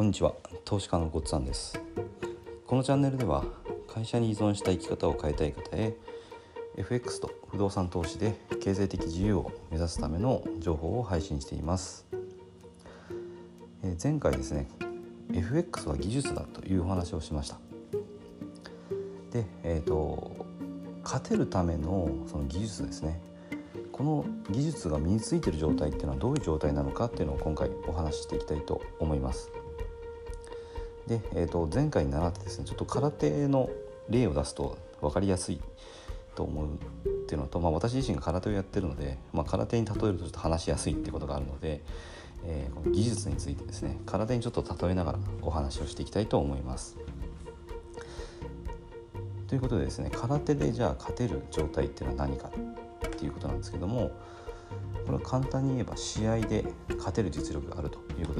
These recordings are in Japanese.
こんにちは。投資家のごっつんです。このチャンネルでは会社に依存した生き方を変えたい方へ FX と不動産投資で経済的自由を目指すための情報を配信しています。え前回ですね FX は技術だというお話をしました。でえっ、ー、と勝てるためのその技術ですね。この技術が身についてる状態っていうのはどういう状態なのかっていうのを今回お話ししていきたいと思います。で、えー、と前回習ってですねちょっと空手の例を出すと分かりやすいと思うっていうのと、まあ、私自身が空手をやってるので、まあ、空手に例えるとちょっと話しやすいっていことがあるので、えー、この技術についてですね空手にちょっと例えながらお話をしていきたいと思います。ということでですね空手でじゃあ勝てる状態っていうのは何かっていうことなんですけどもこれは簡単に言えば試合で勝てる実力があるということ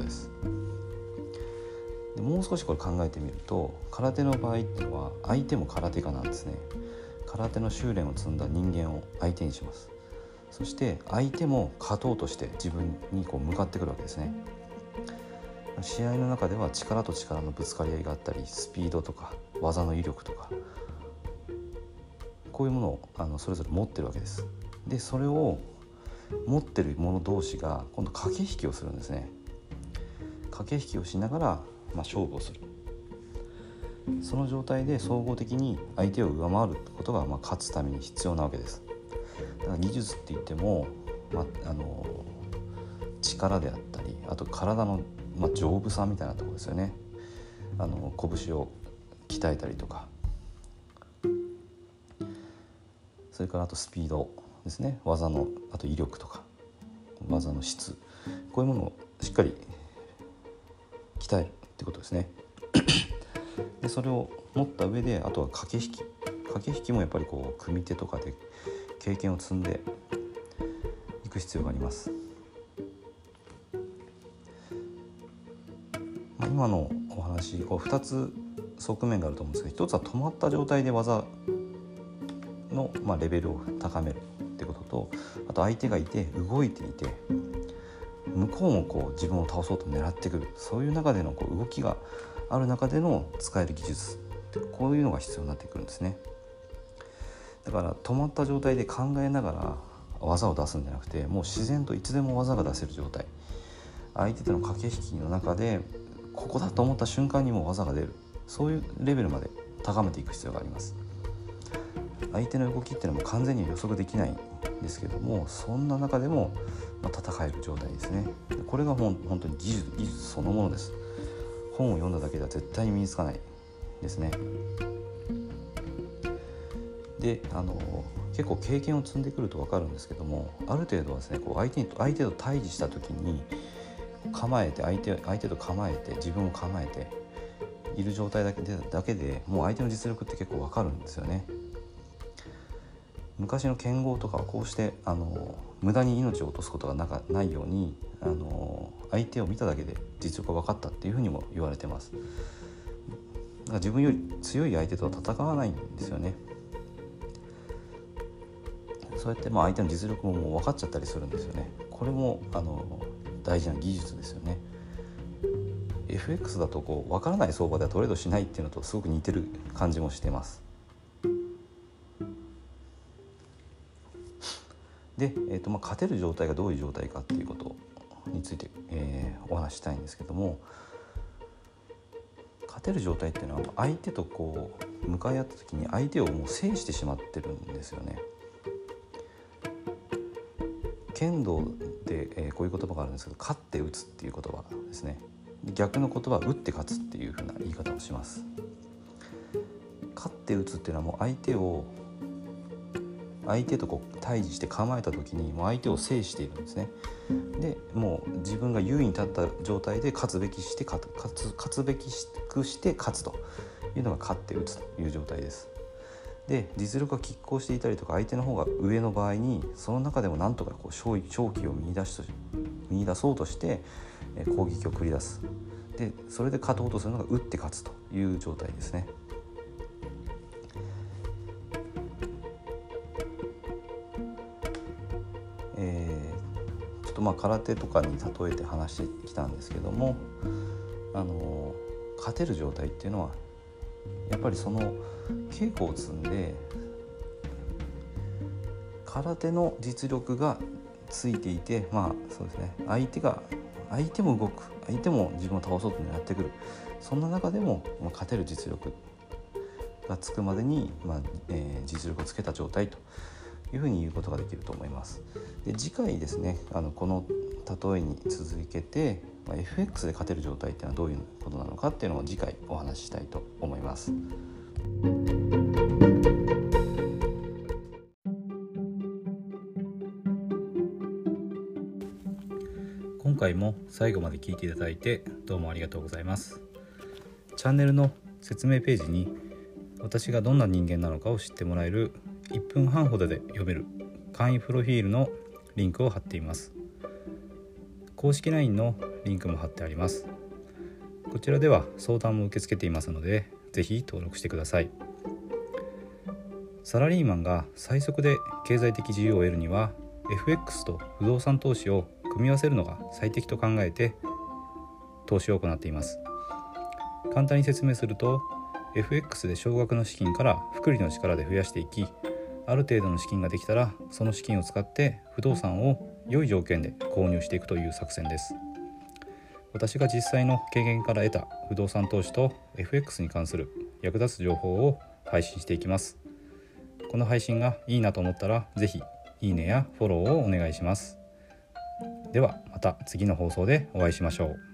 です。う少しこれ考えてみると空手の場合っていうのは相手も空手家なんですね。空手の修練を積んだ人間を相手にします。そして相手も勝とうとして自分にこう向かってくるわけですね。試合の中では力と力のぶつかり合いがあったりスピードとか技の威力とかこういうものをあのそれぞれ持ってるわけです。でそれを持ってる者同士が今度駆け引きをするんですね駆け引きをしながら、まあ、勝負をする。その状態で総合的に相手を上回ることが、まあ、勝つために必要なわけです。だから技術って言っても、まあ、あの力であったりあと体の、まあ、丈夫さみたいなところですよね。あの拳を鍛えたりとか。それからあとスピードですね。技のあと威力とか。技の質。こういうものをしっかり鍛えるってことですね。でそれを持った上であとは駆け引き駆け引きもやっぱりこう組手とかで経験を積んでいく必要があります。まあ、今のお話こう2つ側面があると思うんですけど一つは止まった状態で技の、まあ、レベルを高めるってこととあと相手がいて動いていて向こうもこう自分を倒そうと狙ってくるそういう中でのこう動きがある中での使える技術こういうのが必要になってくるんですね。だから止まった状態で考えながら技を出すんじゃなくてもう自然といつでも技が出せる状態。相手との駆け引きの中でここだと思った瞬間にもう技が出る。そういうレベルまで高めていく必要があります。相手の動きっていうのも完全に予測できない。ですけどもそんな中でも、ま戦える状態ですね。これが本当に技術技術そのものです。本を読んだだけでは絶対に身につかないですね。であの結構経験を積んでくると分かるんですけどもある程度はですねこう相手に相手と対峙した時に構えて相手相手と構えて自分を構えている状態だけでだけでもう相手の実力って結構分かるんですよね。昔の剣豪とかはこうしてあの無駄に命を落とすことがなかないようにあの相手を見ただけで実力が分かったっていうふうにも言われてます。だから自分より強い相手とは戦わないんですよね。そうやってまあ相手の実力ももう分かっちゃったりするんですよね。これもあの大事な技術ですよね。FX だとこう分からない相場ではトレードしないっていうのとすごく似てる感じもしてます。で、えーとまあ、勝てる状態がどういう状態かっていうことについて、えー、お話したいんですけども勝てる状態っていうのは相手とこう向かい合った時に相手をもう制してしまってるんですよね。剣道で、えー、こういう言葉があるんですけど「勝って打つ」っていう言葉ですね逆の言葉は「打って勝つ」っていうふうな言い方をします。勝って打つっていうのはもう相手を相手とこう対峙して構えた時にもう相手を制しているんですね。でもう自分が優位に立った状態で勝つべきして勝つ勝つべきくして勝つというのが勝って打つという状態です。で実力が拮抗していたりとか相手の方が上の場合にその中でもなんとかこう勝勝機を見出し見出そうとして攻撃を繰り出すでそれで勝とうとするのが打って勝つという状態ですね。っとまあ空手とかに例えて話してきたんですけどもあの勝てる状態っていうのはやっぱりその稽古を積んで空手の実力がついていてまあそうですね。相手が相手も動く相手も自分を倒そうとやってくる。そんな中でも、まあ、勝てる実力がつくまでに、まあえー、実力をつけた状態と。いうふうに言うことができると思います。で次回ですねあのこの例えに続けて、まあ、FX で勝てる状態っていうのはどういうことなのかっていうのを次回お話ししたいと思います。今回も最後まで聞いていただいてどうもありがとうございます。チャンネルの説明ページに私がどんな人間なのかを知ってもらえる1分半ほどで読める簡易プロフィールのリンクを貼っています。公式 LINE のリンクも貼ってあります。こちらでは相談も受け付けていますので是非登録してください。サラリーマンが最速で経済的自由を得るには FX と不動産投資を組み合わせるのが最適と考えて投資を行っています。簡単に説明すると FX で少額の資金から複利の力で増やしていきある程度の資金ができたらその資金を使って不動産を良い条件で購入していくという作戦です。私が実際の経験から得た不動産投資と FX に関する役立つ情報を配信していきます。この配信がいいなと思ったら是非いいねやフォローをお願いします。ではまた次の放送でお会いしましょう。